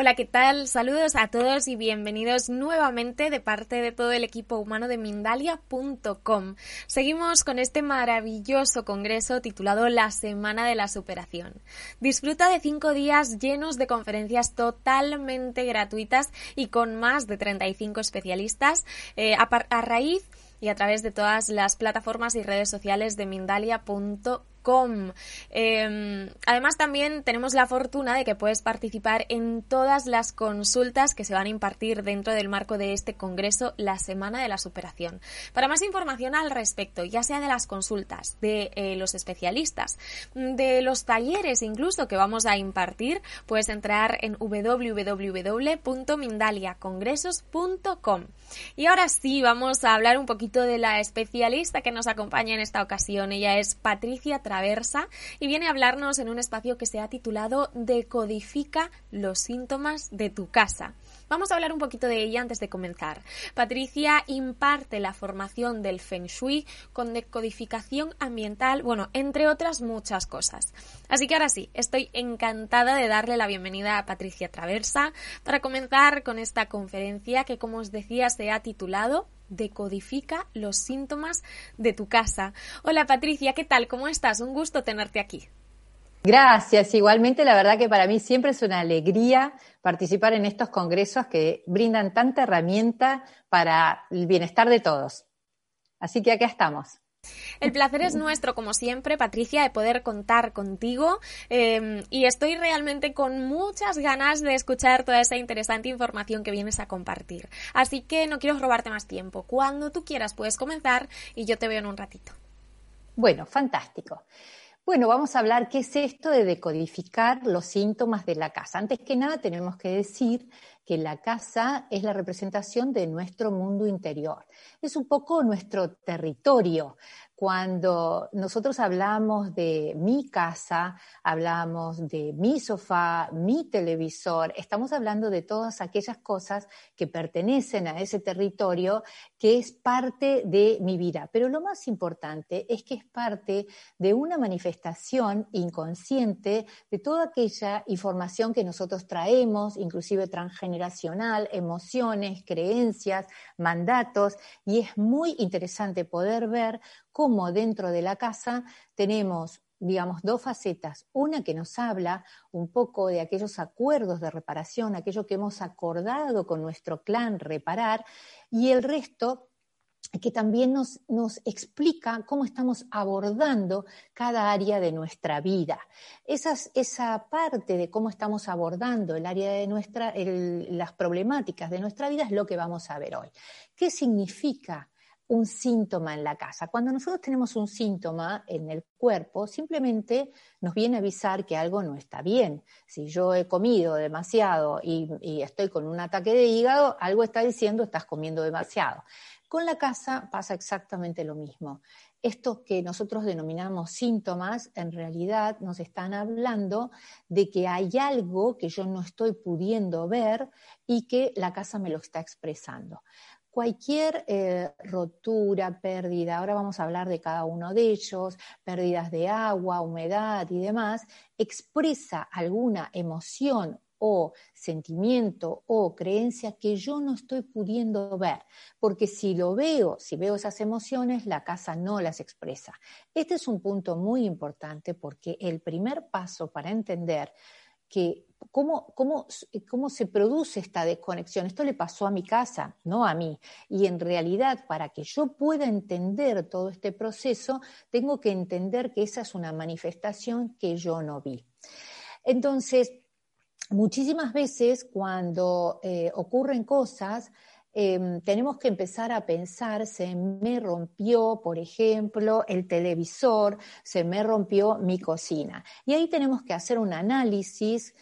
Hola, ¿qué tal? Saludos a todos y bienvenidos nuevamente de parte de todo el equipo humano de Mindalia.com. Seguimos con este maravilloso congreso titulado La Semana de la Superación. Disfruta de cinco días llenos de conferencias totalmente gratuitas y con más de 35 especialistas eh, a, a raíz y a través de todas las plataformas y redes sociales de Mindalia.com. Eh, además, también tenemos la fortuna de que puedes participar en todas las consultas que se van a impartir dentro del marco de este congreso, la Semana de la Superación. Para más información al respecto, ya sea de las consultas, de eh, los especialistas, de los talleres incluso que vamos a impartir, puedes entrar en www.mindaliacongresos.com. Y ahora sí, vamos a hablar un poquito de la especialista que nos acompaña en esta ocasión. Ella es Patricia Y viene a hablarnos en un espacio que se ha titulado Decodifica los síntomas de tu casa. Vamos a hablar un poquito de ella antes de comenzar. Patricia imparte la formación del Feng Shui con decodificación ambiental, bueno, entre otras muchas cosas. Así que ahora sí, estoy encantada de darle la bienvenida a Patricia Traversa para comenzar con esta conferencia que, como os decía, se ha titulado Decodifica los síntomas de tu casa. Hola Patricia, ¿qué tal? ¿Cómo estás? Un gusto tenerte aquí. Gracias. Igualmente, la verdad que para mí siempre es una alegría participar en estos congresos que brindan tanta herramienta para el bienestar de todos. Así que acá estamos. El placer es nuestro, como siempre, Patricia, de poder contar contigo eh, y estoy realmente con muchas ganas de escuchar toda esa interesante información que vienes a compartir. Así que no quiero robarte más tiempo. Cuando tú quieras puedes comenzar y yo te veo en un ratito. Bueno, fantástico. Bueno, vamos a hablar qué es esto de decodificar los síntomas de la casa. Antes que nada tenemos que decir que la casa es la representación de nuestro mundo interior. Es un poco nuestro territorio. Cuando nosotros hablamos de mi casa, hablamos de mi sofá, mi televisor, estamos hablando de todas aquellas cosas que pertenecen a ese territorio que es parte de mi vida. Pero lo más importante es que es parte de una manifestación inconsciente de toda aquella información que nosotros traemos, inclusive transgeneracional, emociones, creencias, mandatos, y es muy interesante poder ver cómo dentro de la casa tenemos digamos, dos facetas. Una que nos habla un poco de aquellos acuerdos de reparación, aquello que hemos acordado con nuestro clan reparar, y el resto que también nos, nos, explica cómo estamos abordando cada área de nuestra vida. Esa parte de cómo estamos abordando el área de nuestra, las problemáticas de nuestra vida es lo que vamos a ver hoy. ¿Qué significa un síntoma en la casa. Cuando nosotros tenemos un síntoma en el cuerpo, simplemente nos viene a avisar que algo no está bien. Si yo he comido demasiado y, y, estoy con un ataque de hígado, algo está diciendo estás comiendo demasiado. Con la casa pasa exactamente lo mismo. Estos que nosotros denominamos síntomas, en realidad nos están hablando de que hay algo que yo no estoy pudiendo ver y que la casa me lo está expresando cualquier eh, rotura, pérdida, ahora vamos a hablar de cada uno de ellos, pérdidas de agua, humedad y demás, expresa alguna emoción o sentimiento o creencia que yo no estoy pudiendo ver, porque si lo veo, si veo esas emociones, la casa no las expresa. Este es un punto muy importante porque el primer paso para entender que cómo, cómo, cómo se produce esta desconexión. Esto le pasó a mi casa, no a mí. Y en realidad, para que yo pueda entender todo este proceso, tengo que entender que esa es una manifestación que yo no vi. Entonces, muchísimas veces cuando eh, ocurren cosas, Em, tenemos que empezar a pensar, se me rompió, por ejemplo, el televisor, se me rompió mi cocina. Y ahí tenemos que hacer un análisis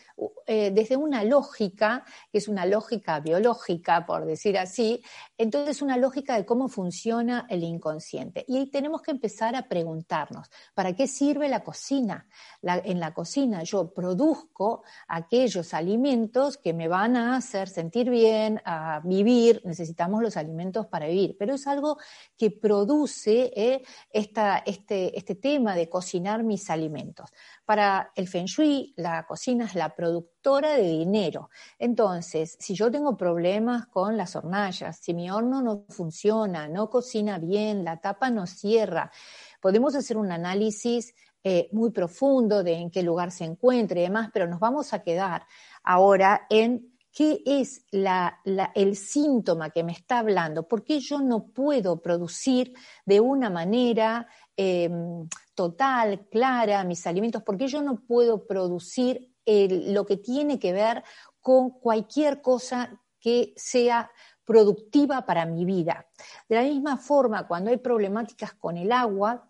eh, desde una lógica, que es una lógica biológica, por decir así, entonces una lógica de cómo funciona el inconsciente. Y ahí tenemos que empezar a preguntarnos, ¿para qué sirve la cocina? en la cocina yo produzco aquellos alimentos que me van a hacer sentir bien, a vivir, necesitamos los alimentos para vivir, pero es algo que produce eh, este, este tema de cocinar mis alimentos. Para el Feng Shui, la cocina es la productora de dinero. Entonces, si yo tengo problemas con las hornallas, si mi horno no funciona, no cocina bien, la tapa no cierra, podemos hacer un análisis eh, muy profundo de en qué lugar se encuentra y demás, pero nos vamos a quedar ahora en qué es el síntoma que me está hablando, por qué yo no puedo producir de una manera em, total, clara mis alimentos, por qué yo no puedo producir lo que tiene que ver con cualquier cosa que sea productiva para mi vida. De la misma forma, cuando hay problemáticas con el agua,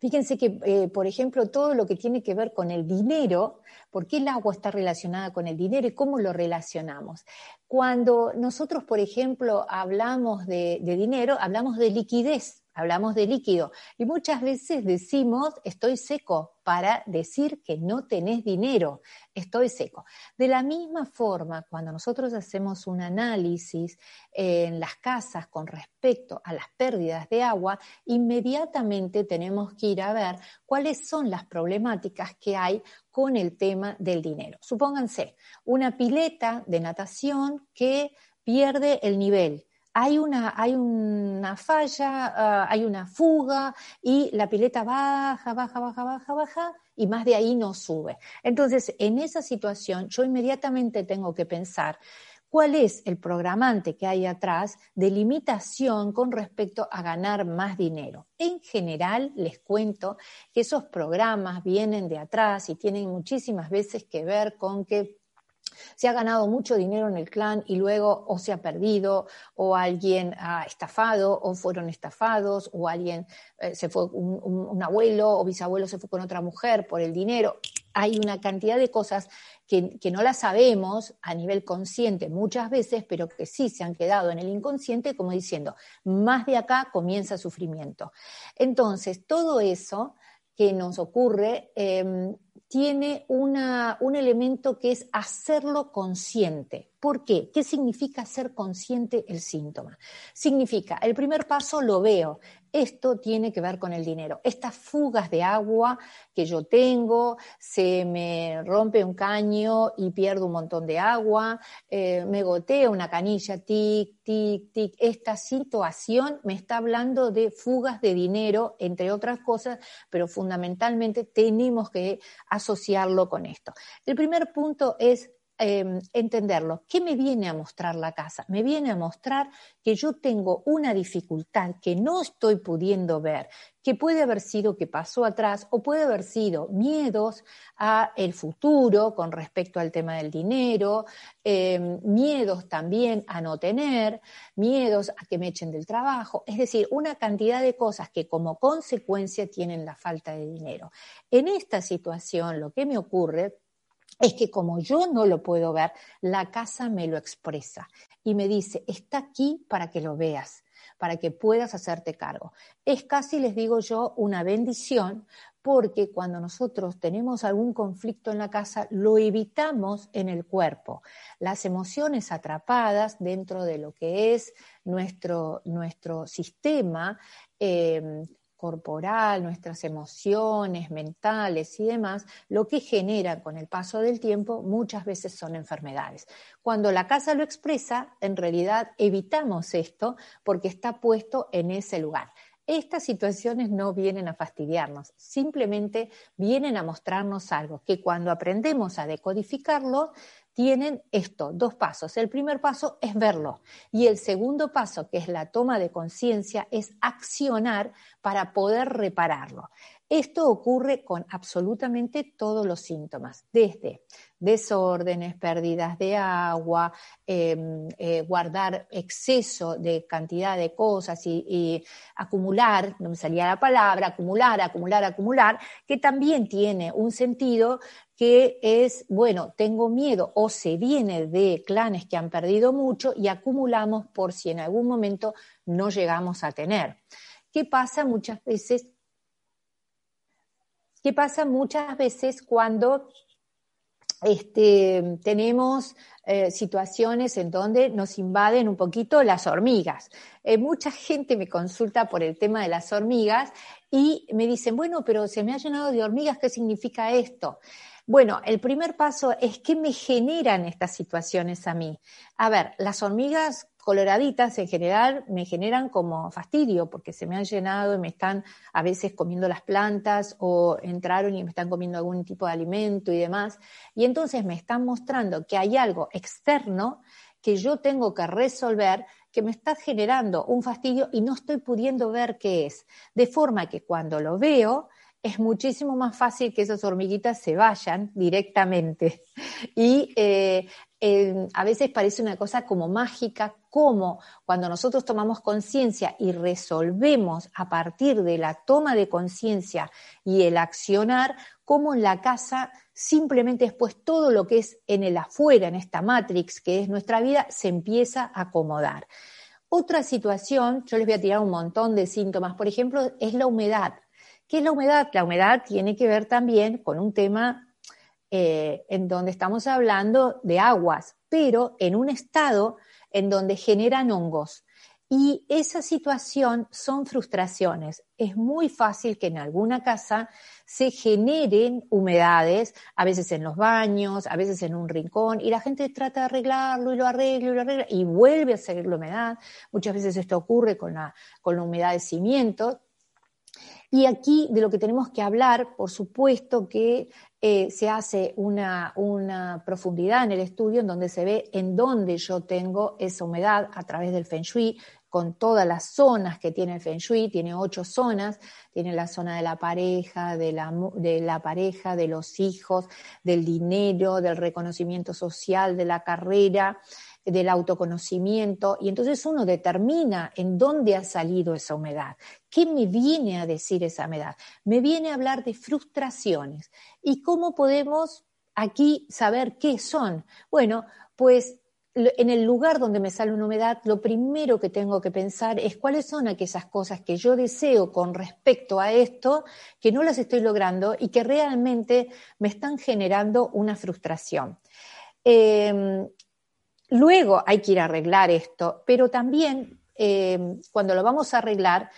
Fíjense que, eh, por ejemplo, todo lo que tiene que ver con el dinero, ¿por qué el agua está relacionada con el dinero y cómo lo relacionamos? Cuando nosotros, por ejemplo, hablamos de dinero, hablamos de liquidez hablamos de líquido y muchas veces decimos estoy seco para decir que no tenés dinero, estoy seco. De la misma forma, cuando nosotros hacemos un análisis en las casas con respecto a las pérdidas de agua, inmediatamente tenemos que ir a ver cuáles son las problemáticas que hay con el tema del dinero. Supónganse una pileta de natación que pierde el nivel hay una, hay una falla, ah, hay una fuga y la pileta baja, baja, baja, baja, baja y más de ahí no sube. Entonces, en esa situación, yo inmediatamente tengo que pensar cuál es el programante que hay atrás de limitación con respecto a ganar más dinero. En general, les cuento que esos programas vienen de atrás y tienen muchísimas veces que ver con que se ha ganado mucho dinero en el clan y luego o se ha perdido, o alguien ha estafado, o fueron estafados, o alguien eh, se fue, un, abuelo o bisabuelo se fue con otra mujer por el dinero. Hay una cantidad de cosas que, que, no las sabemos a nivel consciente muchas veces, pero que sí se han quedado en el inconsciente, como diciendo, más de acá comienza sufrimiento. Entonces, todo eso que nos ocurre em, tiene un elemento que es hacerlo consciente. ¿Por qué? ¿Qué significa ser consciente el síntoma? Significa, el primer paso lo veo, esto tiene que ver con el dinero. Estas fugas de agua que yo tengo, se me rompe un caño y pierdo un montón de agua, eh, me gotea una canilla, tic, tic, tic. Esta situación me está hablando de fugas de dinero, entre otras cosas, pero fundamentalmente tenemos que asociarlo con esto. El primer punto es Em, entenderlo. ¿Qué me viene a mostrar la casa? Me viene a mostrar que yo tengo una dificultad que no estoy pudiendo ver, que puede haber sido que pasó atrás o puede haber sido miedos a el futuro con respecto al tema del dinero, em, miedos también a no tener, miedos a que me echen del trabajo, es decir, una cantidad de cosas que como consecuencia tienen la falta de dinero. En esta situación lo que me ocurre es que como yo no lo puedo ver, la casa me lo expresa y me dice, está aquí para que lo veas, para que puedas hacerte cargo. Es casi, les digo yo, una bendición porque cuando nosotros tenemos algún conflicto en la casa, lo evitamos en el cuerpo. Las emociones atrapadas dentro de lo que es nuestro, nuestro sistema, eh, corporal, nuestras emociones mentales y demás, lo que genera con el paso del tiempo muchas veces son enfermedades. Cuando la casa lo expresa, en realidad evitamos esto porque está puesto en ese lugar. Estas situaciones no vienen a fastidiarnos, simplemente vienen a mostrarnos algo que cuando aprendemos a decodificarlo, tienen esto, dos pasos. El primer paso es verlo y el segundo paso, que es la toma de conciencia, es accionar para poder repararlo. Esto ocurre con absolutamente todos los síntomas, desde desórdenes, pérdidas de agua, em, eh, guardar exceso de cantidad de cosas y, y, acumular, no me salía la palabra, acumular, acumular, acumular, que también tiene un sentido que es, bueno, tengo miedo o se viene de clanes que han perdido mucho y acumulamos por si en algún momento no llegamos a tener. ¿Qué pasa muchas veces? ¿Qué pasa muchas veces cuando este, tenemos eh, situaciones en donde nos invaden un poquito las hormigas. Eh, mucha gente me consulta por el tema de las hormigas y me dicen, bueno, pero se me ha llenado de hormigas, ¿qué significa esto? Bueno, el primer paso es qué me generan estas situaciones a mí. A ver, las hormigas coloraditas en general me generan como fastidio porque se me han llenado y me están a veces comiendo las plantas o entraron y me están comiendo algún tipo de alimento y demás. Y entonces me están mostrando que hay algo externo que yo tengo que resolver que me está generando un fastidio y no estoy pudiendo ver qué es. De forma que cuando lo veo, es muchísimo más fácil que esas hormiguitas se vayan directamente. Y eh, a veces parece una cosa como mágica, como cuando nosotros tomamos conciencia y resolvemos a partir de la toma de conciencia y el accionar, como en la casa simplemente después todo lo que es en el afuera, en esta matrix que es nuestra vida, se empieza a acomodar. Otra situación, yo les voy a tirar un montón de síntomas, por ejemplo, es la humedad. ¿Qué es la humedad? La humedad tiene que ver también con un tema eh, en donde estamos hablando de aguas, pero en un estado en donde generan hongos. Y esa situación son frustraciones. Es muy fácil que en alguna casa se generen humedades, a veces en los baños, a veces en un rincón, y la gente trata de arreglarlo y lo arregla y lo arregla y vuelve a seguir la humedad. Muchas veces esto ocurre con la, con la humedad de cimientos. Y aquí de lo que tenemos que hablar, por supuesto que eh, se hace una, una, profundidad en el estudio en donde se ve en dónde yo tengo esa humedad a través del Feng Shui, con todas las zonas que tiene el Feng Shui, tiene ocho zonas, tiene la zona de la pareja, de la, de la pareja, de los hijos, del dinero, del reconocimiento social, de la carrera, del autoconocimiento, y entonces uno determina en dónde ha salido esa humedad. ¿Qué me viene a decir esa humedad? Me viene a hablar de frustraciones. ¿Y cómo podemos aquí saber qué son? Bueno, pues en el lugar donde me sale una humedad, lo primero que tengo que pensar es cuáles son aquellas cosas que yo deseo con respecto a esto, que no las estoy logrando y que realmente me están generando una frustración. Eh, Luego hay que ir a arreglar esto, pero también eh, cuando lo vamos a arreglar,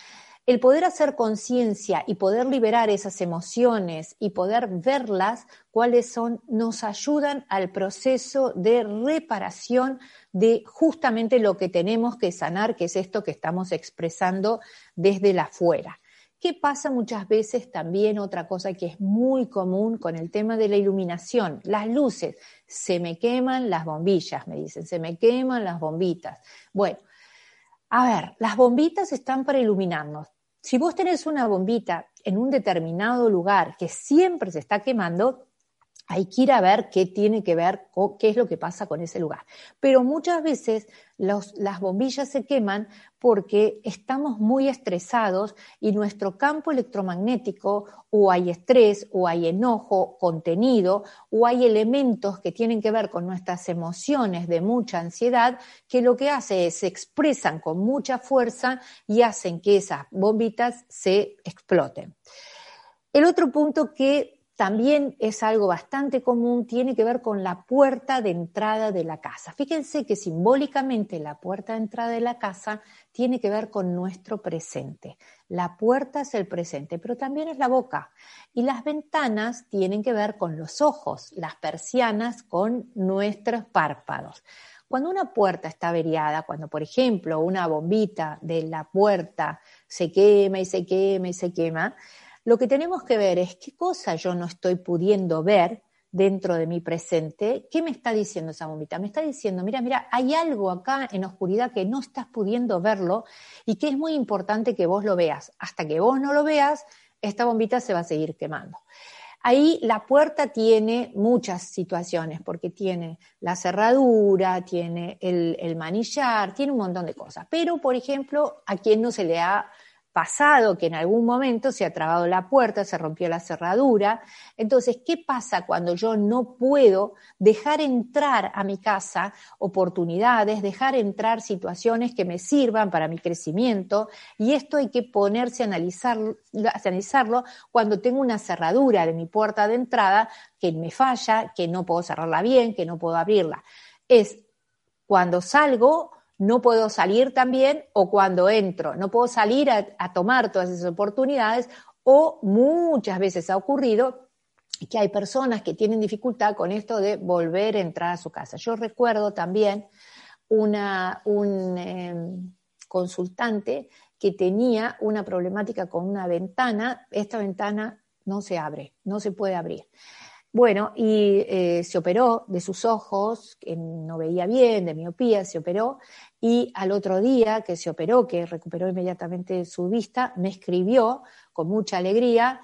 el poder hacer conciencia y poder liberar esas emociones y poder verlas, cuáles son, nos ayudan al proceso de reparación de justamente lo que tenemos que sanar, que es esto que estamos expresando desde la afuera. ¿Qué pasa muchas veces también? Otra cosa que es muy común con el tema de la iluminación, las luces. Se me queman las bombillas, me dicen, se me queman las bombitas. Bueno, a ver, las bombitas están para iluminarnos. Si vos tenés una bombita en un determinado lugar que siempre se está quemando, hay que ir a ver qué tiene que ver, qué es lo que pasa con ese lugar. Pero muchas veces las bombillas se queman porque estamos muy estresados y nuestro campo electromagnético o hay estrés o hay enojo contenido o hay elementos que tienen que ver con nuestras emociones de mucha ansiedad que lo que hace es se expresan con mucha fuerza y hacen que esas bombitas se exploten. El otro punto que también es algo bastante común, tiene que ver con la puerta de entrada de la casa. Fíjense que simbólicamente la puerta de entrada de la casa tiene que ver con nuestro presente. La puerta es el presente, pero también es la boca. Y las ventanas tienen que ver con los ojos, las persianas con nuestros párpados. Cuando una puerta está averiada, cuando por ejemplo una bombita de la puerta se quema y se quema y se quema, lo que tenemos que ver es qué cosa yo no estoy pudiendo ver dentro de mi presente. ¿Qué me está diciendo esa bombita? Me está diciendo, mira, mira, hay algo acá en oscuridad que no estás pudiendo verlo y que es muy importante que vos lo veas. Hasta que vos no lo veas, esta bombita se va a seguir quemando. Ahí la puerta tiene muchas situaciones, porque tiene la cerradura, tiene el, manillar, tiene un montón de cosas. Pero, por ejemplo, a quien no se le ha pasado que en algún momento se ha trabado la puerta, se rompió la cerradura. Entonces, ¿qué pasa cuando yo no puedo dejar entrar a mi casa oportunidades, dejar entrar situaciones que me sirvan para mi crecimiento? Y esto hay que ponerse a, analizar, a analizarlo cuando tengo una cerradura de mi puerta de entrada que me falla, que no puedo cerrarla bien, que no puedo abrirla. Es cuando salgo no puedo salir también o cuando entro, no puedo salir a, tomar todas esas oportunidades o muchas veces ha ocurrido que hay personas que tienen dificultad con esto de volver a entrar a su casa. Yo recuerdo también una, un em, consultante que tenía una problemática con una ventana, esta ventana no se abre, no se puede abrir. Bueno, y eh, se operó de sus ojos, que no veía bien, de miopía, se operó, y al otro día que se operó, que recuperó inmediatamente su vista, me escribió con mucha alegría,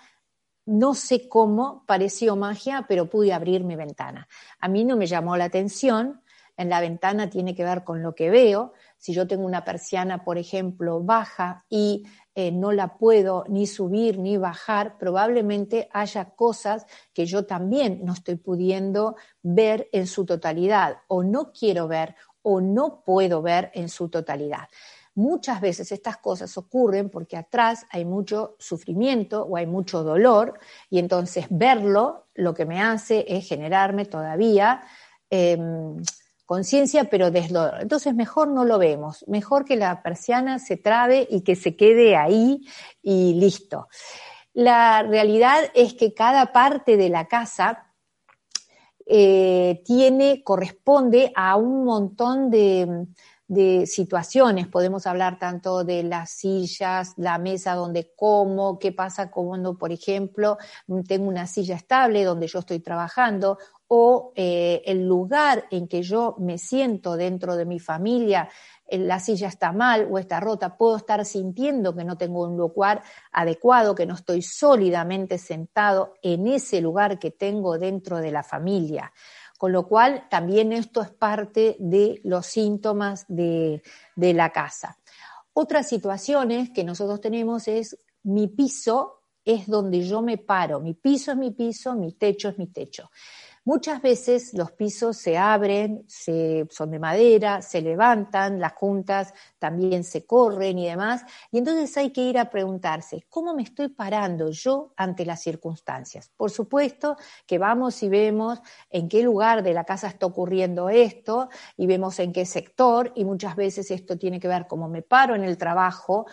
no sé cómo, pareció magia, pero pude abrir mi ventana. A mí no me llamó la atención, en la ventana tiene que ver con lo que veo, si yo tengo una persiana, por ejemplo, baja y eh, no la puedo ni subir ni bajar, probablemente haya cosas que yo también no estoy pudiendo ver en su totalidad o no quiero ver o no puedo ver en su totalidad. Muchas veces estas cosas ocurren porque atrás hay mucho sufrimiento o hay mucho dolor y entonces verlo lo que me hace es generarme todavía em, conciencia, pero desdoro. Entonces mejor no lo vemos, mejor que la persiana se trabe y que se quede ahí y listo. La realidad es que cada parte de la casa eh, tiene, corresponde a un montón de situaciones. Podemos hablar tanto de las sillas, la mesa donde como, qué pasa cuando, por ejemplo, tengo una silla estable donde yo estoy trabajando o eh, el lugar en que yo me siento dentro de mi familia, la silla está mal o está rota, puedo estar sintiendo que no tengo un lugar adecuado, que no estoy sólidamente sentado en ese lugar que tengo dentro de la familia. Con lo cual, también esto es parte de los síntomas de, de la casa. Otras situaciones que nosotros tenemos es mi piso es donde yo me paro, mi piso es mi piso, mi techo es mi techo. Muchas veces los pisos se abren, son de madera, se levantan, las juntas también se corren y demás, y entonces hay que ir a preguntarse, ¿cómo me estoy parando yo ante las circunstancias? Por supuesto que vamos y vemos en qué lugar de la casa está ocurriendo esto y vemos en qué sector, y muchas veces esto tiene que ver cómo me paro en el trabajo,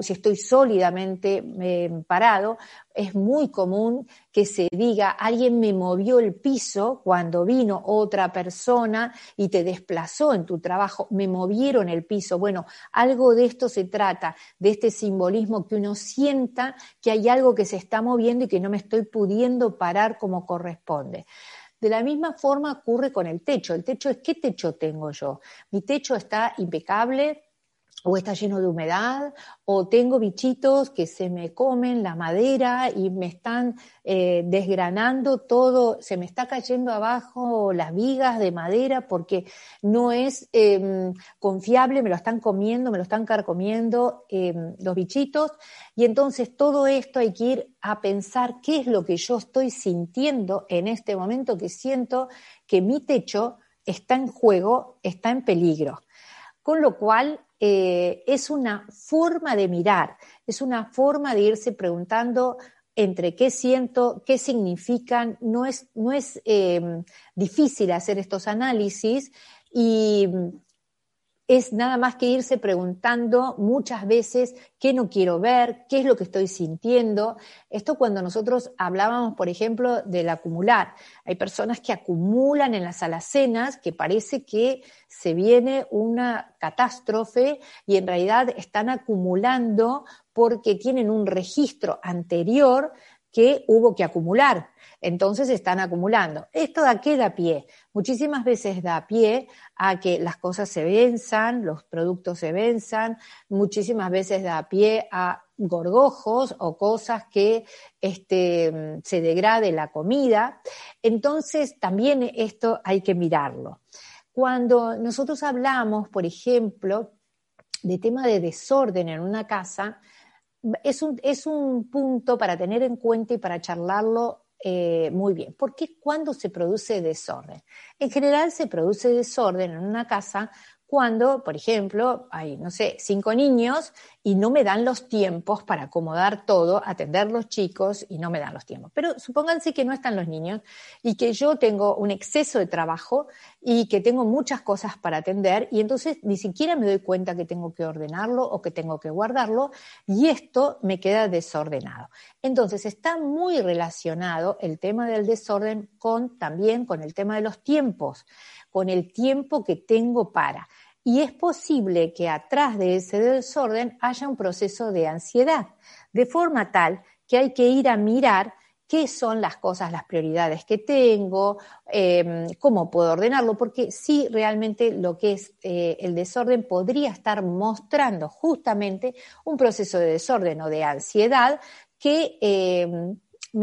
si estoy sólidamente eh, parado, es muy común que se diga, alguien me movió el piso cuando vino otra persona y te desplazó en tu trabajo, me movieron el piso. Bueno, algo de esto se trata, de este simbolismo que uno sienta que hay algo que se está moviendo y que no me estoy pudiendo parar como corresponde. De la misma forma ocurre con el techo. El techo es, ¿qué techo tengo yo? Mi techo está impecable, o está lleno de humedad, o tengo bichitos que se me comen la madera y me están eh, desgranando todo, se me está cayendo abajo las vigas de madera porque no es em, confiable, me lo están comiendo, me lo están carcomiendo em, los bichitos. Y entonces todo esto hay que ir a pensar qué es lo que yo estoy sintiendo en este momento que siento que mi techo está en juego, está en peligro. Con lo cual, eh, es una forma de mirar, es una forma de irse preguntando entre qué siento, qué significan, no es, no es eh, difícil hacer estos análisis y es nada más que irse preguntando muchas veces qué no quiero ver, qué es lo que estoy sintiendo. Esto cuando nosotros hablábamos, por ejemplo, del acumular. Hay personas que acumulan en las alacenas que parece que se viene una catástrofe y en realidad están acumulando porque tienen un registro anterior que hubo que acumular. Entonces están acumulando. ¿Esto da qué da pie? Muchísimas veces da pie a que las cosas se venzan, los productos se venzan, muchísimas veces da pie a gorgojos o cosas que este, se degrade la comida. Entonces también esto hay que mirarlo. Cuando nosotros hablamos, por ejemplo, de tema de desorden en una casa, es un, es un punto para tener en cuenta y para charlarlo eh, muy bien. ¿Por qué cuando se produce desorden? En general se produce desorden en una casa cuando, por ejemplo, hay, no sé, cinco niños y no me dan los tiempos para acomodar todo, atender los chicos y no me dan los tiempos. Pero supónganse que no están los niños y que yo tengo un exceso de trabajo y que tengo muchas cosas para atender y entonces ni siquiera me doy cuenta que tengo que ordenarlo o que tengo que guardarlo y esto me queda desordenado. Entonces está muy relacionado el tema del desorden con también con el tema de los tiempos, con el tiempo que tengo para. Y es posible que atrás de ese desorden haya un proceso de ansiedad, de forma tal que hay que ir a mirar qué son las cosas, las prioridades que tengo, em, cómo puedo ordenarlo, porque sí realmente lo que es eh, el desorden podría estar mostrando justamente un proceso de desorden o de ansiedad que em,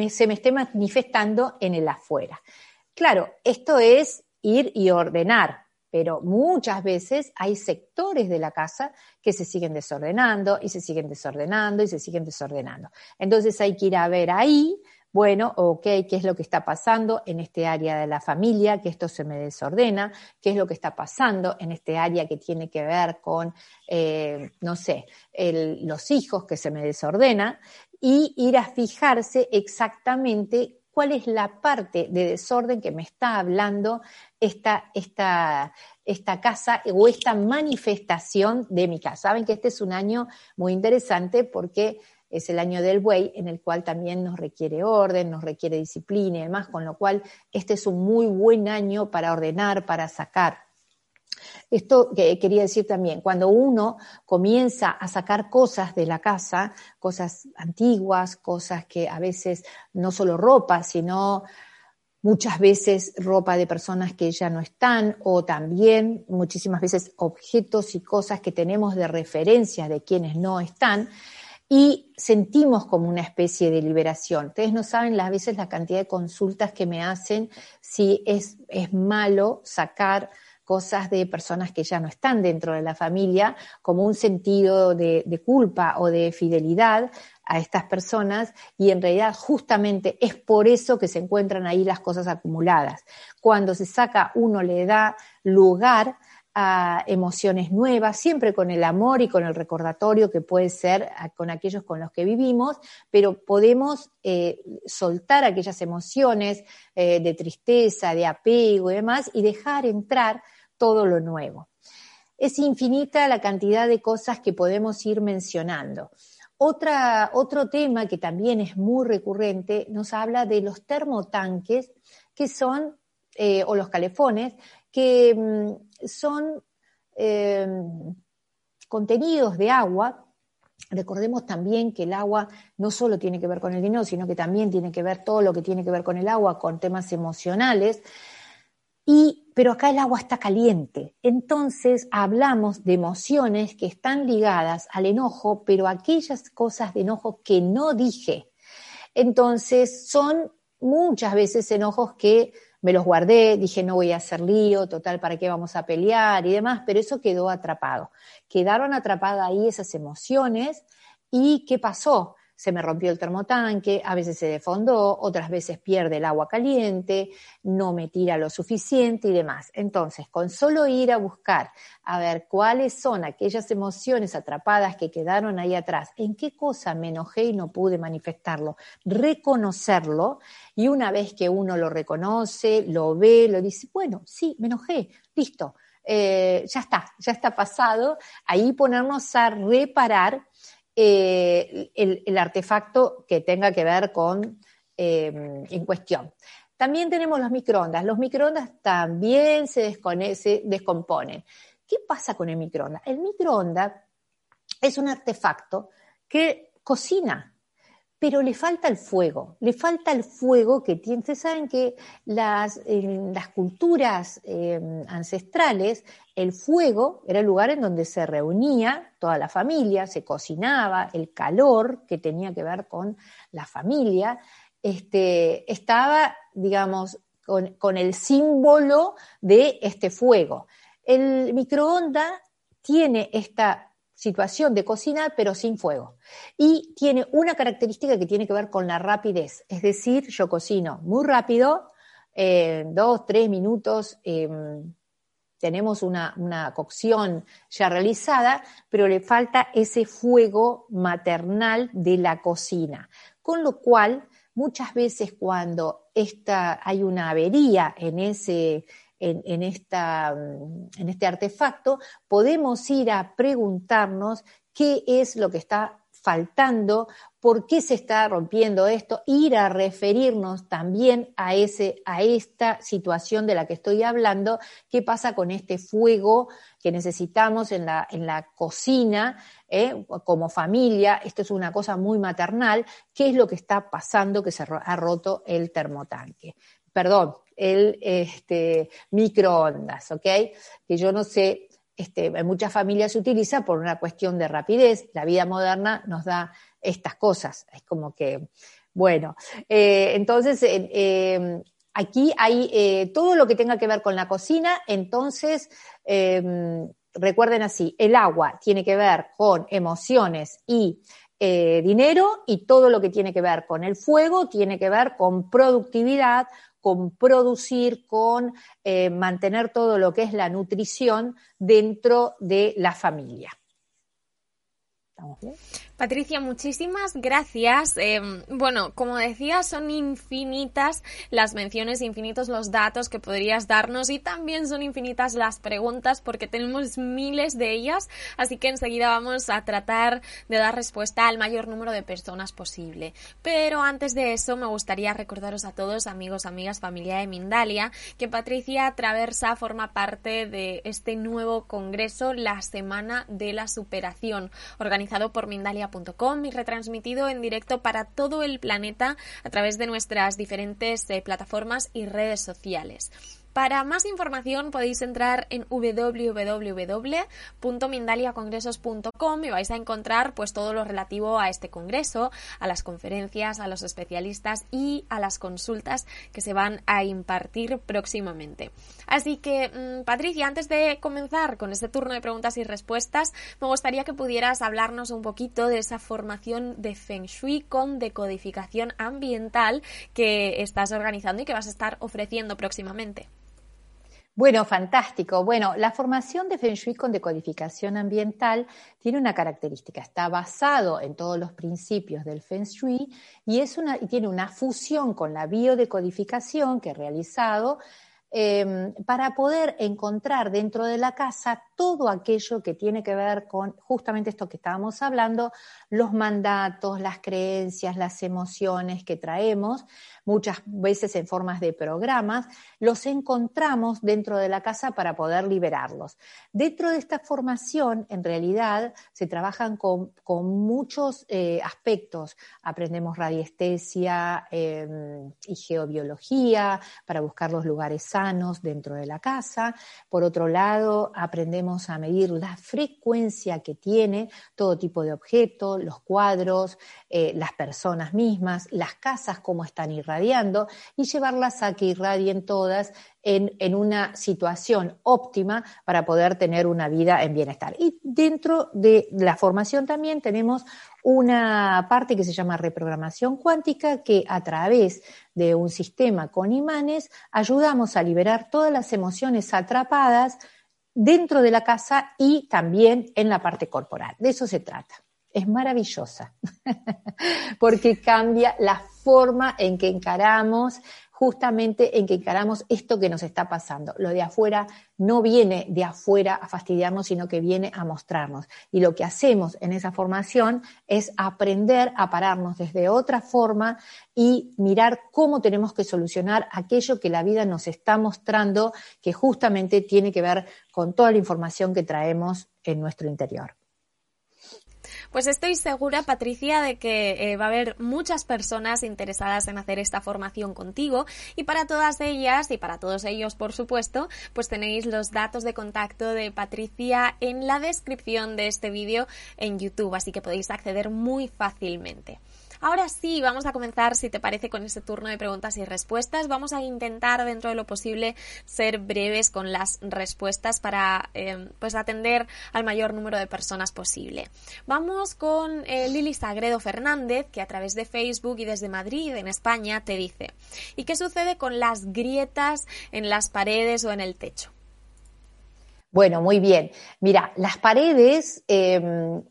se me esté manifestando en el afuera. Claro, esto es ir y ordenar, pero muchas veces hay sectores de la casa que se siguen desordenando y se siguen desordenando y se siguen desordenando. Entonces hay que ir a ver ahí, bueno, ok, qué es lo que está pasando en este área de la familia, que esto se me desordena, qué es lo que está pasando en este área que tiene que ver con, eh, no sé, los hijos que se me desordena y ir a fijarse exactamente cuál es la parte de desorden que me está hablando esta, esta, esta casa o esta manifestación de mi casa. Saben que este es un año muy interesante porque es el año del buey, en el cual también nos requiere orden, nos requiere disciplina y demás, con lo cual este es un muy buen año para ordenar, para sacar. Esto que quería decir también, cuando uno comienza a sacar cosas de la casa, cosas antiguas, cosas que a veces no solo ropa, sino muchas veces ropa de personas que ya no están o también muchísimas veces objetos y cosas que tenemos de referencia de quienes no están y sentimos como una especie de liberación. Ustedes no saben las veces la cantidad de consultas que me hacen si es, es malo sacar cosas de personas que ya no están dentro de la familia, como un sentido de, culpa o de fidelidad a estas personas y en realidad justamente es por eso que se encuentran ahí las cosas acumuladas. Cuando se saca uno le da lugar a emociones nuevas, siempre con el amor y con el recordatorio que puede ser con aquellos con los que vivimos, pero podemos eh, soltar aquellas emociones eh, de tristeza, de apego y demás y dejar entrar todo lo nuevo. Es infinita la cantidad de cosas que podemos ir mencionando. Otra, otro tema que también es muy recurrente nos habla de los termotanques que son, eh, o los calefones, que mm, son em, contenidos de agua. Recordemos también que el agua no solo tiene que ver con el dinero, sino que también tiene que ver todo lo que tiene que ver con el agua, con temas emocionales. Y pero acá el agua está caliente. Entonces hablamos de emociones que están ligadas al enojo, pero aquellas cosas de enojo que no dije. Entonces son muchas veces enojos que me los guardé, dije no voy a hacer lío, total, ¿para qué vamos a pelear y demás? Pero eso quedó atrapado. Quedaron atrapadas ahí esas emociones y ¿qué pasó? Se me rompió el termotanque, a veces se defondó, otras veces pierde el agua caliente, no me tira lo suficiente y demás. Entonces, con solo ir a buscar a ver cuáles son aquellas emociones atrapadas que quedaron ahí atrás, en qué cosa me enojé y no pude manifestarlo, reconocerlo y una vez que uno lo reconoce, lo ve, lo dice, bueno, sí, me enojé, listo. Eh, ya está, ya está pasado, ahí ponernos a reparar eh, el, artefacto que tenga que ver con eh, en cuestión. También tenemos los microondas. Los microondas también se, se descomponen. ¿Qué pasa con el microondas? El microondas es un artefacto que cocina, pero le falta el fuego, le falta el fuego que tiene. Ustedes saben que las, en las culturas em, ancestrales, el fuego era el lugar en donde se reunía toda la familia, se cocinaba, el calor que tenía que ver con la familia, este, estaba, digamos, con, con el símbolo de este fuego. El microondas tiene esta situación de cocina, pero sin fuego. Y tiene una característica que tiene que ver con la rapidez, es decir, yo cocino muy rápido, en dos, tres minutos em, tenemos una, una, cocción ya realizada, pero le falta ese fuego maternal de la cocina. Con lo cual, muchas veces cuando esta, hay una avería en ese, en, esta, en este artefacto, podemos ir a preguntarnos qué es lo que está faltando, por qué se está rompiendo esto, ir a referirnos también a, ese, a esta situación de la que estoy hablando, qué pasa con este fuego que necesitamos en la, en la cocina, eh, como familia, esto es una cosa muy maternal, qué es lo que está pasando que se ha roto el termotanque. Perdón, el este, microondas, ¿ok? Que yo no sé, este, en muchas familias se utiliza por una cuestión de rapidez. La vida moderna nos da estas cosas. Es como que, bueno, eh, entonces em, aquí hay eh, todo lo que tenga que ver con la cocina, entonces em, recuerden así, el agua tiene que ver con emociones y eh, dinero y todo lo que tiene que ver con el fuego tiene que ver con productividad, con producir, con eh, mantener todo lo que es la nutrición dentro de la familia. ¿Estamos bien? Patricia, muchísimas gracias. Em, bueno, como decía, son infinitas las menciones, infinitos los datos que podrías darnos y también son infinitas las preguntas porque tenemos miles de ellas, así que enseguida vamos a tratar de dar respuesta al mayor número de personas posible. Pero antes de eso, me gustaría recordaros a todos, amigos, amigas, familia de Mindalia, que Patricia Traversa forma parte de este nuevo congreso, la Semana de la Superación, organizado por Mindalia y retransmitido en directo para todo el planeta a través de nuestras diferentes eh, plataformas y redes sociales. Para más información podéis entrar en www.mindaliacongresos.com y vais a encontrar pues todo lo relativo a este congreso, a las conferencias, a los especialistas y a las consultas que se van a impartir próximamente. Así que, mm, Patricia, antes de comenzar con este turno de preguntas y respuestas, me gustaría que pudieras hablarnos un poquito de esa formación de Feng Shui con decodificación ambiental que estás organizando y que vas a estar ofreciendo próximamente. Bueno, fantástico. Bueno, la formación de Feng Shui con decodificación ambiental tiene una característica. Está basado en todos los principios del Feng Shui y, es una, y tiene una fusión con la biodecodificación que he realizado Em, para poder encontrar dentro de la casa todo aquello que tiene que ver con justamente esto que estábamos hablando, los mandatos, las creencias, las emociones que traemos, muchas veces en formas de programas, los encontramos dentro de la casa para poder liberarlos. Dentro de esta formación, en realidad, se trabajan con, muchos eh, aspectos. Aprendemos radiestesia em, y geobiología para buscar los lugares dentro de la casa. Por otro lado, aprendemos a medir la frecuencia que tiene todo tipo de objetos, los cuadros, eh, las personas mismas, las casas, cómo están irradiando y llevarlas a que irradien todas en, en, una situación óptima para poder tener una vida en bienestar. Y dentro de la formación también tenemos una parte que se llama reprogramación cuántica, que a través de un sistema con imanes ayudamos a liberar todas las emociones atrapadas dentro de la casa y también en la parte corporal. De eso se trata. Es maravillosa, porque cambia la forma en que encaramos justamente en que encaramos esto que nos está pasando. Lo de afuera no viene de afuera a fastidiarnos, sino que viene a mostrarnos. Y lo que hacemos en esa formación es aprender a pararnos desde otra forma y mirar cómo tenemos que solucionar aquello que la vida nos está mostrando, que justamente tiene que ver con toda la información que traemos en nuestro interior. Pues estoy segura, Patricia, de que eh, va a haber muchas personas interesadas en hacer esta formación contigo y para todas ellas y para todos ellos, por supuesto, pues tenéis los datos de contacto de Patricia en la descripción de este vídeo en YouTube, así que podéis acceder muy fácilmente. Ahora sí, vamos a comenzar, si te parece, con este turno de preguntas y respuestas. Vamos a intentar, dentro de lo posible, ser breves con las respuestas para eh, pues atender al mayor número de personas posible. Vamos con eh, Lili Sagredo Fernández, que a través de Facebook y desde Madrid, en España, te dice, ¿y qué sucede con las grietas en las paredes o en el techo? Bueno, muy bien. Mira, las paredes, em,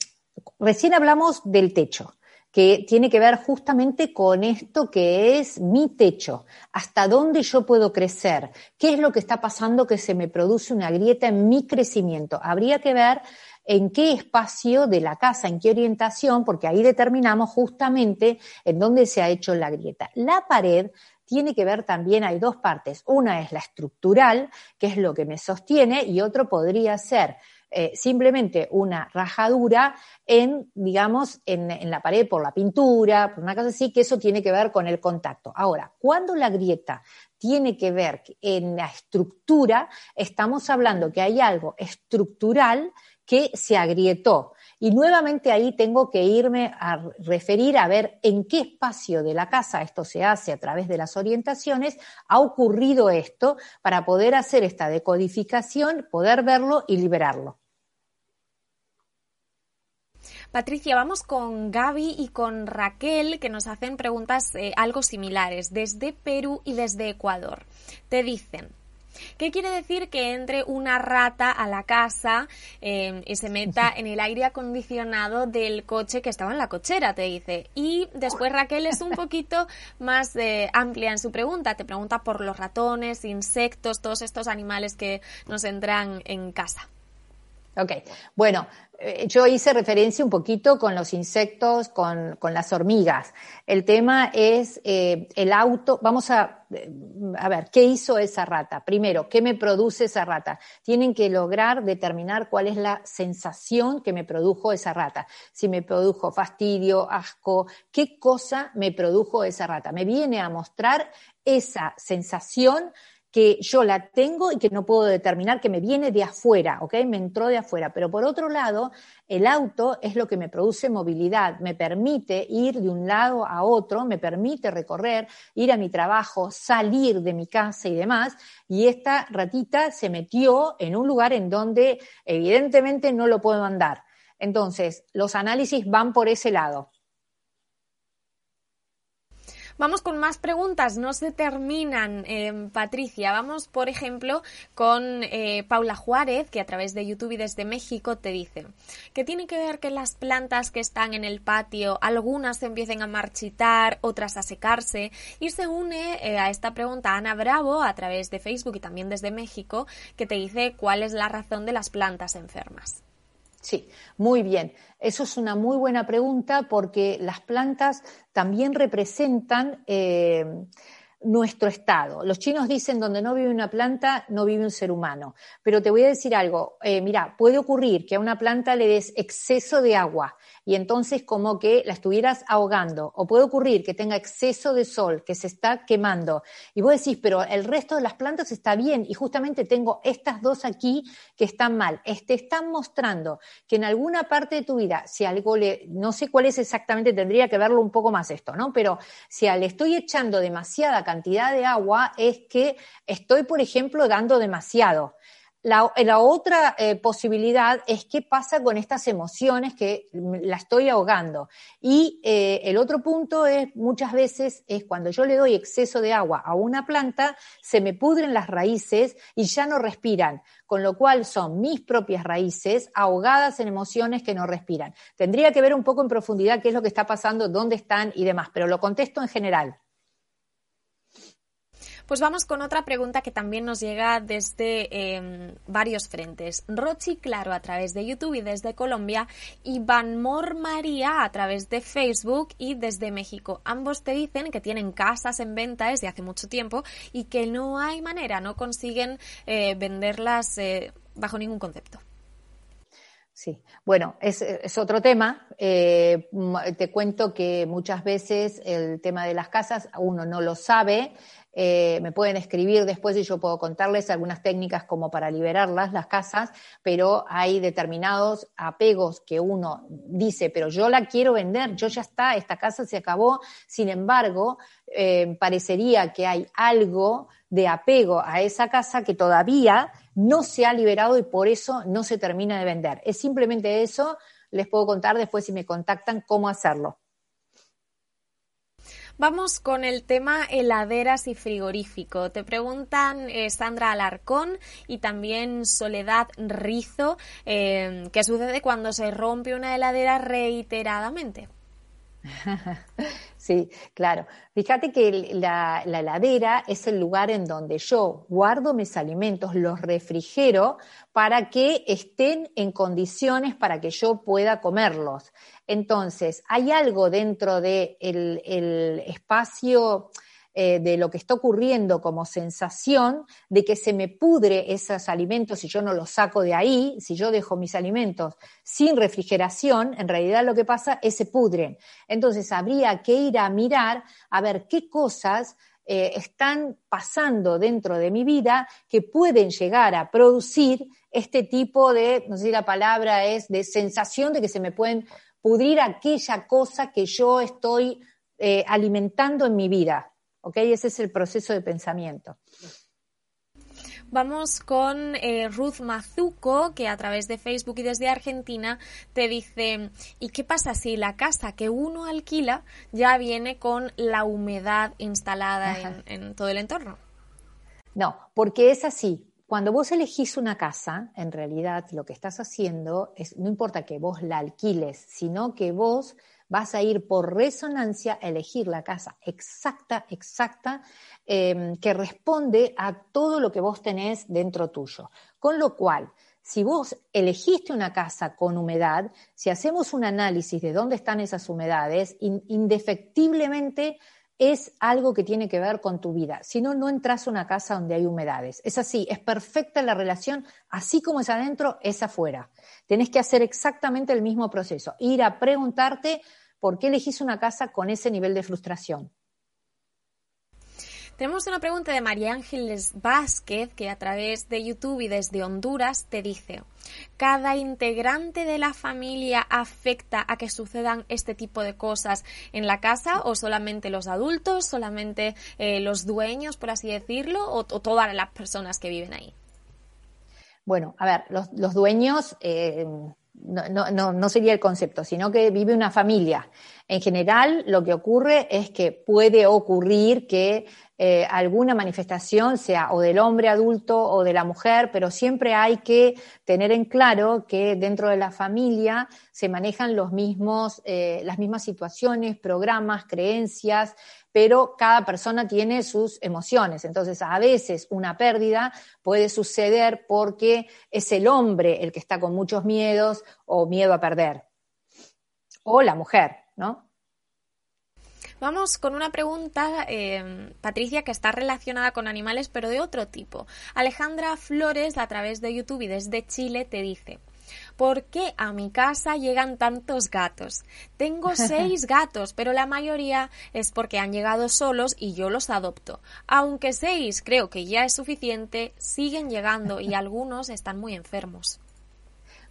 recién hablamos del techo que tiene que ver justamente con esto que es mi techo, hasta dónde yo puedo crecer, qué es lo que está pasando que se me produce una grieta en mi crecimiento. Habría que ver en qué espacio de la casa, en qué orientación, porque ahí determinamos justamente en dónde se ha hecho la grieta. La pared tiene que ver también, hay dos partes. Una es la estructural, que es lo que me sostiene, y otro podría ser eh, simplemente una rajadura en, digamos, en, en, la pared por la pintura, por una cosa así, que eso tiene que ver con el contacto. Ahora, cuando la grieta tiene que ver en la estructura, estamos hablando que hay algo estructural que se agrietó. Y nuevamente ahí tengo que irme a referir a ver en qué espacio de la casa esto se hace a través de las orientaciones, ha ocurrido esto para poder hacer esta decodificación, poder verlo y liberarlo. Patricia, vamos con Gaby y con Raquel que nos hacen preguntas eh, algo similares desde Perú y desde Ecuador. Te dicen, ¿Qué quiere decir que entre una rata a la casa em, y se meta en el aire acondicionado del coche que estaba en la cochera? Te dice. Y después Raquel es un poquito más eh, amplia en su pregunta. Te pregunta por los ratones, insectos, todos estos animales que nos entran en casa. Ok, bueno, yo hice referencia un poquito con los insectos, con, con las hormigas. El tema es eh, el auto, vamos a, eh, a ver, ¿qué hizo esa rata? Primero, ¿qué me produce esa rata? Tienen que lograr determinar cuál es la sensación que me produjo esa rata. Si me produjo fastidio, asco, ¿qué cosa me produjo esa rata? Me viene a mostrar esa sensación que yo la tengo y que no puedo determinar, que me viene de afuera, ¿ok? Me entró de afuera. Pero por otro lado, el auto es lo que me produce movilidad, me permite ir de un lado a otro, me permite recorrer, ir a mi trabajo, salir de mi casa y demás. Y esta ratita se metió en un lugar en donde evidentemente no lo puedo andar. Entonces, los análisis van por ese lado. Vamos con más preguntas, no se terminan, eh, Patricia. Vamos, por ejemplo, con eh, Paula Juárez, que a través de YouTube y desde México te dice que tiene que ver que las plantas que están en el patio, algunas se empiecen a marchitar, otras a secarse, y se une eh, a esta pregunta Ana Bravo a través de Facebook y también desde México, que te dice cuál es la razón de las plantas enfermas. Sí, muy bien. Eso es una muy buena pregunta porque las plantas también representan, eh, nuestro estado. Los chinos dicen donde no vive una planta, no vive un ser humano. Pero te voy a decir algo, eh, mira, puede ocurrir que a una planta le des exceso de agua y entonces como que la estuvieras ahogando. O puede ocurrir que tenga exceso de sol, que se está quemando. Y vos decís, pero el resto de las plantas está bien y justamente tengo estas dos aquí que están mal. Te están mostrando que en alguna parte de tu vida, si algo le, no sé cuál es exactamente, tendría que verlo un poco más esto, ¿no? Pero si le estoy echando demasiada cantidad de agua, es que estoy, por ejemplo, dando demasiado. La, otra eh, posibilidad es qué pasa con estas emociones que la estoy ahogando. Y eh, el otro punto es, muchas veces, es cuando yo le doy exceso de agua a una planta, se me pudren las raíces y ya no respiran, con lo cual son mis propias raíces ahogadas en emociones que no respiran. Tendría que ver un poco en profundidad qué es lo que está pasando, dónde están y demás, pero lo contesto en general. Pues vamos con otra pregunta que también nos llega desde em, varios frentes. Rochi Claro a través de YouTube y desde Colombia y Van Mor María a través de Facebook y desde México. Ambos te dicen que tienen casas en venta desde hace mucho tiempo y que no hay manera, no consiguen eh, venderlas eh, bajo ningún concepto. Sí, bueno, es, otro tema. Eh, te cuento que muchas veces el tema de las casas uno no lo sabe eh, me pueden escribir después y yo puedo contarles algunas técnicas como para liberarlas, las casas, pero hay determinados apegos que uno dice, pero yo la quiero vender, yo ya está, esta casa se acabó. Sin embargo, eh, parecería que hay algo de apego a esa casa que todavía no se ha liberado y por eso no se termina de vender. Es simplemente eso, les puedo contar después si me contactan cómo hacerlo. Vamos con el tema heladeras y frigorífico. Te preguntan eh, Sandra Alarcón y también Soledad Rizo, eh, ¿qué sucede cuando se rompe una heladera reiteradamente? Sí, claro. Fíjate que la, heladera es el lugar en donde yo guardo mis alimentos, los refrigero para que estén en condiciones para que yo pueda comerlos. Entonces, hay algo dentro del de el espacio eh, de lo que está ocurriendo como sensación de que se me pudre esos alimentos si yo no los saco de ahí, si yo dejo mis alimentos sin refrigeración, en realidad lo que pasa es se pudren. Entonces habría que ir a mirar a ver qué cosas eh, están pasando dentro de mi vida que pueden llegar a producir este tipo de, no sé si la palabra es, de sensación de que se me pueden pudrir aquella cosa que yo estoy eh, alimentando en mi vida. ¿Ok? Ese es el proceso de pensamiento. Vamos con eh, Ruth Mazuco, que a través de Facebook y desde Argentina te dice, ¿y qué pasa si la casa que uno alquila ya viene con la humedad instalada en, todo el entorno? No, porque es así. Cuando vos elegís una casa, en realidad lo que estás haciendo es, no importa que vos la alquiles, sino que vos vas a ir por resonancia a elegir la casa exacta, exacta, em, que responde a todo lo que vos tenés dentro tuyo. Con lo cual, si vos elegiste una casa con humedad, si hacemos un análisis de dónde están esas humedades, indefectiblemente es algo que tiene que ver con tu vida. Si no, no entras a una casa donde hay humedades. Es así, es perfecta la relación, así como es adentro, es afuera. Tenés que hacer exactamente el mismo proceso, ir a preguntarte por qué elegís una casa con ese nivel de frustración. Tenemos una pregunta de María Ángeles Vázquez que a través de YouTube y desde Honduras te dice, ¿cada integrante de la familia afecta a que sucedan este tipo de cosas en la casa o solamente los adultos, solamente eh, los dueños, por así decirlo, o, todas las personas que viven ahí? Bueno, a ver, los, dueños... Eh, no, sería el concepto, sino que vive una familia. En general, lo que ocurre es que puede ocurrir que eh, alguna manifestación sea o del hombre adulto o de la mujer, pero siempre hay que tener en claro que dentro de la familia se manejan los mismos, eh, las mismas situaciones, programas, creencias, pero cada persona tiene sus emociones. Entonces, a veces una pérdida puede suceder porque es el hombre el que está con muchos miedos o miedo a perder, o la mujer, ¿no? Vamos con una pregunta, eh, Patricia, que está relacionada con animales, pero de otro tipo. Alejandra Flores, a través de YouTube y desde Chile, te dice. ¿Por qué a mi casa llegan tantos gatos? Tengo seis gatos, pero la mayoría es porque han llegado solos y yo los adopto. Aunque seis creo que ya es suficiente, siguen llegando y algunos están muy enfermos.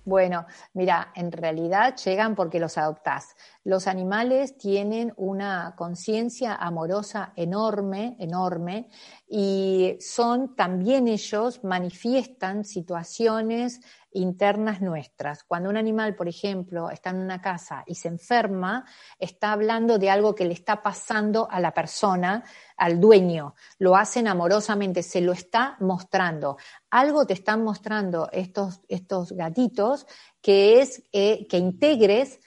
Bueno, mira, en realidad llegan porque los adoptás. Los animales tienen una conciencia amorosa enorme, enorme, y son también ellos manifiestan situaciones internas nuestras. Cuando un animal, por ejemplo, está en una casa y se enferma, está hablando de algo que le está pasando a la persona, al dueño. Lo hacen amorosamente, se lo está mostrando. Algo te están mostrando estos, estos gatitos que es eh, que integres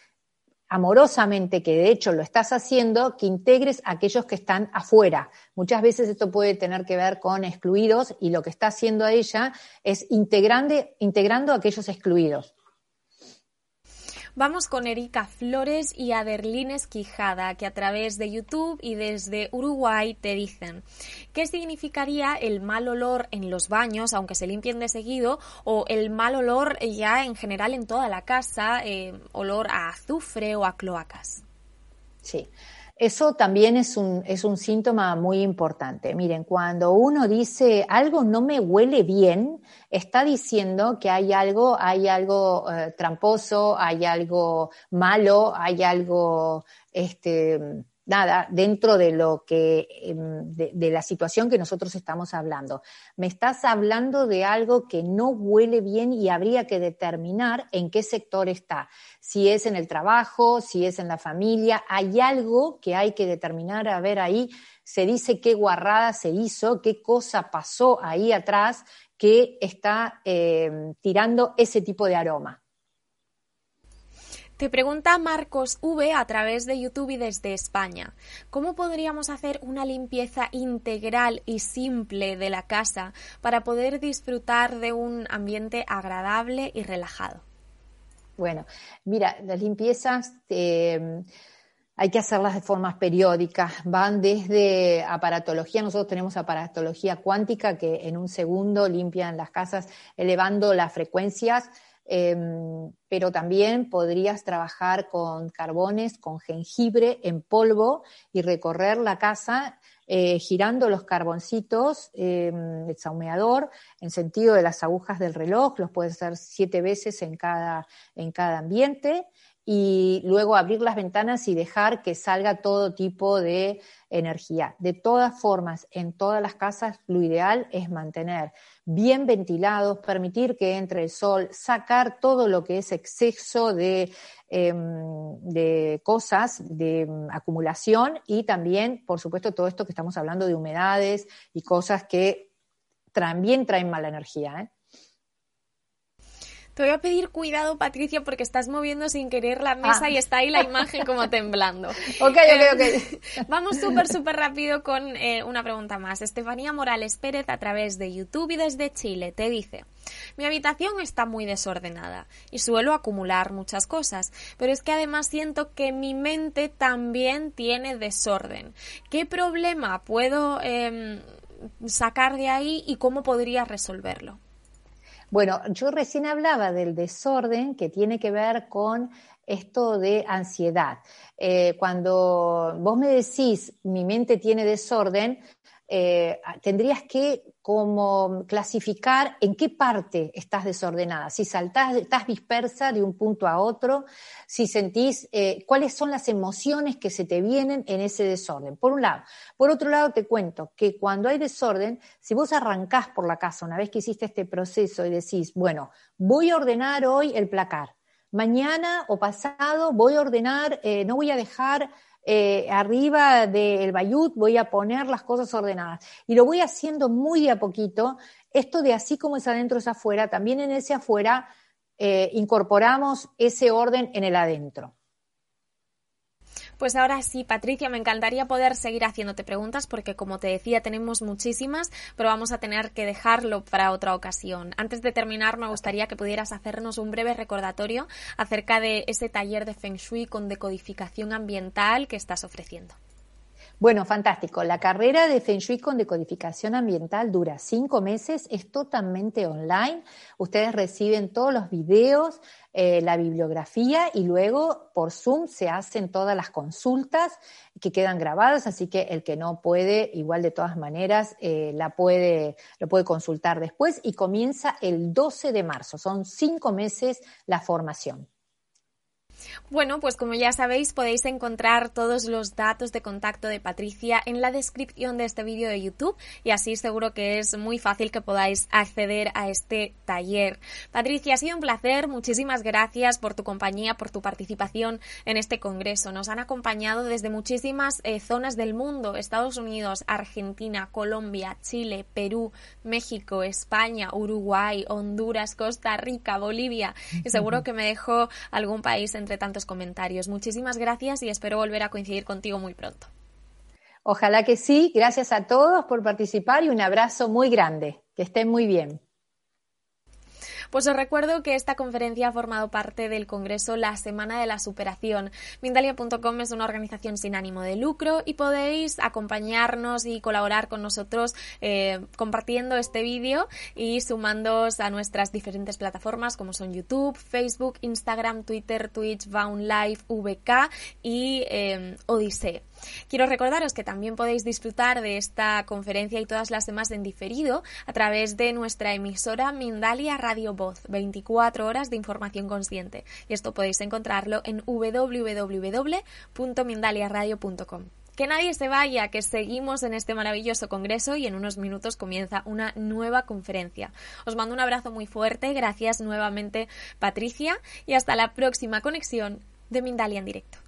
amorosamente, que de hecho lo estás haciendo, que integres a aquellos que están afuera. Muchas veces esto puede tener que ver con excluidos y lo que está haciendo ella es integrando, integrando a aquellos excluidos. Vamos con Erika Flores y Aderlines Quijada, que a través de YouTube y desde Uruguay te dicen qué significaría el mal olor en los baños, aunque se limpien de seguido, o el mal olor ya en general en toda la casa, eh, olor a azufre o a cloacas. Sí. Eso también es un, es un síntoma muy importante. Miren, cuando uno dice algo no me huele bien, está diciendo que hay algo, hay algo eh, tramposo, hay algo malo, hay algo, este, nada, dentro de lo que, em, de, la situación que nosotros estamos hablando. Me estás hablando de algo que no huele bien y habría que determinar en qué sector está. Si es en el trabajo, si es en la familia, hay algo que hay que determinar, a ver ahí, se dice qué guarrada se hizo, qué cosa pasó ahí atrás que está em, tirando ese tipo de aroma. Te pregunta Marcos V a través de YouTube y desde España, ¿cómo podríamos hacer una limpieza integral y simple de la casa para poder disfrutar de un ambiente agradable y relajado? Bueno, mira, las limpiezas eh, hay que hacerlas de formas periódicas, van desde aparatología, nosotros tenemos aparatología cuántica que en un segundo limpian las casas elevando las frecuencias Em, pero también podrías trabajar con carbones, con jengibre en polvo y recorrer la casa eh, girando los carboncitos, em, el saumeador, en sentido de las agujas del reloj, los puedes hacer siete veces en cada, en cada ambiente y luego abrir las ventanas y dejar que salga todo tipo de energía. De todas formas, en todas las casas lo ideal es mantener bien ventilados, permitir que entre el sol, sacar todo lo que es exceso de, em, de cosas, de em, acumulación y también, por supuesto, todo esto que estamos hablando de humedades y cosas que también traen mala energía. ¿eh? Te voy a pedir cuidado, Patricia, porque estás moviendo sin querer la mesa y está ahí la imagen como temblando. ok, ok, ok. Eh, vamos súper, súper rápido con eh, una pregunta más. Estefanía Morales Pérez, a través de YouTube y desde Chile, te dice... Mi habitación está muy desordenada y suelo acumular muchas cosas, pero es que además siento que mi mente también tiene desorden. ¿Qué problema puedo em, sacar de ahí y cómo podría resolverlo? Bueno, yo recién hablaba del desorden que tiene que ver con esto de ansiedad. Eh, cuando vos me decís mi mente tiene desorden, eh, tendrías que como clasificar en qué parte estás desordenada, si saltás, estás dispersa de un punto a otro, si sentís eh, cuáles son las emociones que se te vienen en ese desorden. Por un lado. Por otro lado, te cuento que cuando hay desorden, si vos arrancás por la casa una vez que hiciste este proceso y decís, bueno, voy a ordenar hoy el placar, mañana o pasado voy a ordenar, eh, no voy a dejar eh, arriba del bayut voy a poner las cosas ordenadas. Y lo voy haciendo muy a poquito. Esto de así como es adentro es afuera, también en ese afuera eh, incorporamos ese orden en el adentro. Pues ahora sí, Patricia, me encantaría poder seguir haciéndote preguntas porque, como te decía, tenemos muchísimas, pero vamos a tener que dejarlo para otra ocasión. Antes de terminar, me gustaría que pudieras hacernos un breve recordatorio acerca de ese taller de Feng Shui con decodificación ambiental que estás ofreciendo. Bueno, fantástico. La carrera de Feng Shui con decodificación ambiental dura cinco meses, es totalmente online. Ustedes reciben todos los videos, eh, la bibliografía y luego por Zoom se hacen todas las consultas que quedan grabadas, así que el que no puede, igual de todas maneras, eh, la puede, lo puede consultar después y comienza el 12 de marzo. Son cinco meses la formación. Bueno, pues como ya sabéis, podéis encontrar todos los datos de contacto de Patricia en la descripción de este vídeo de YouTube y así seguro que es muy fácil que podáis acceder a este taller. Patricia, ha sido un placer. Muchísimas gracias por tu compañía, por tu participación en este congreso. Nos han acompañado desde muchísimas eh, zonas del mundo, Estados Unidos, Argentina, Colombia, Chile, Perú, México, España, Uruguay, Honduras, Costa Rica, Bolivia y seguro que me dejo algún país entre tantos comentarios. Muchísimas gracias y espero volver a coincidir contigo muy pronto. Ojalá que sí. Gracias a todos por participar y un abrazo muy grande. Que estén muy bien. Pues os recuerdo que esta conferencia ha formado parte del Congreso La Semana de la Superación. Mindalia.com es una organización sin ánimo de lucro y podéis acompañarnos y colaborar con nosotros eh, compartiendo este vídeo y sumándoos a nuestras diferentes plataformas como son YouTube, Facebook, Instagram, Twitter, Twitch, Bound Live, VK y eh. Quiero recordaros que también podéis disfrutar de esta conferencia y todas las demás en diferido a través de nuestra emisora Mindalia Radio Voz, 24 horas de información consciente. Y esto podéis encontrarlo en www.mindaliaradio.com. Que nadie se vaya, que seguimos en este maravilloso congreso y en unos minutos comienza una nueva conferencia. Os mando un abrazo muy fuerte, gracias nuevamente Patricia y hasta la próxima conexión de Mindalia en directo.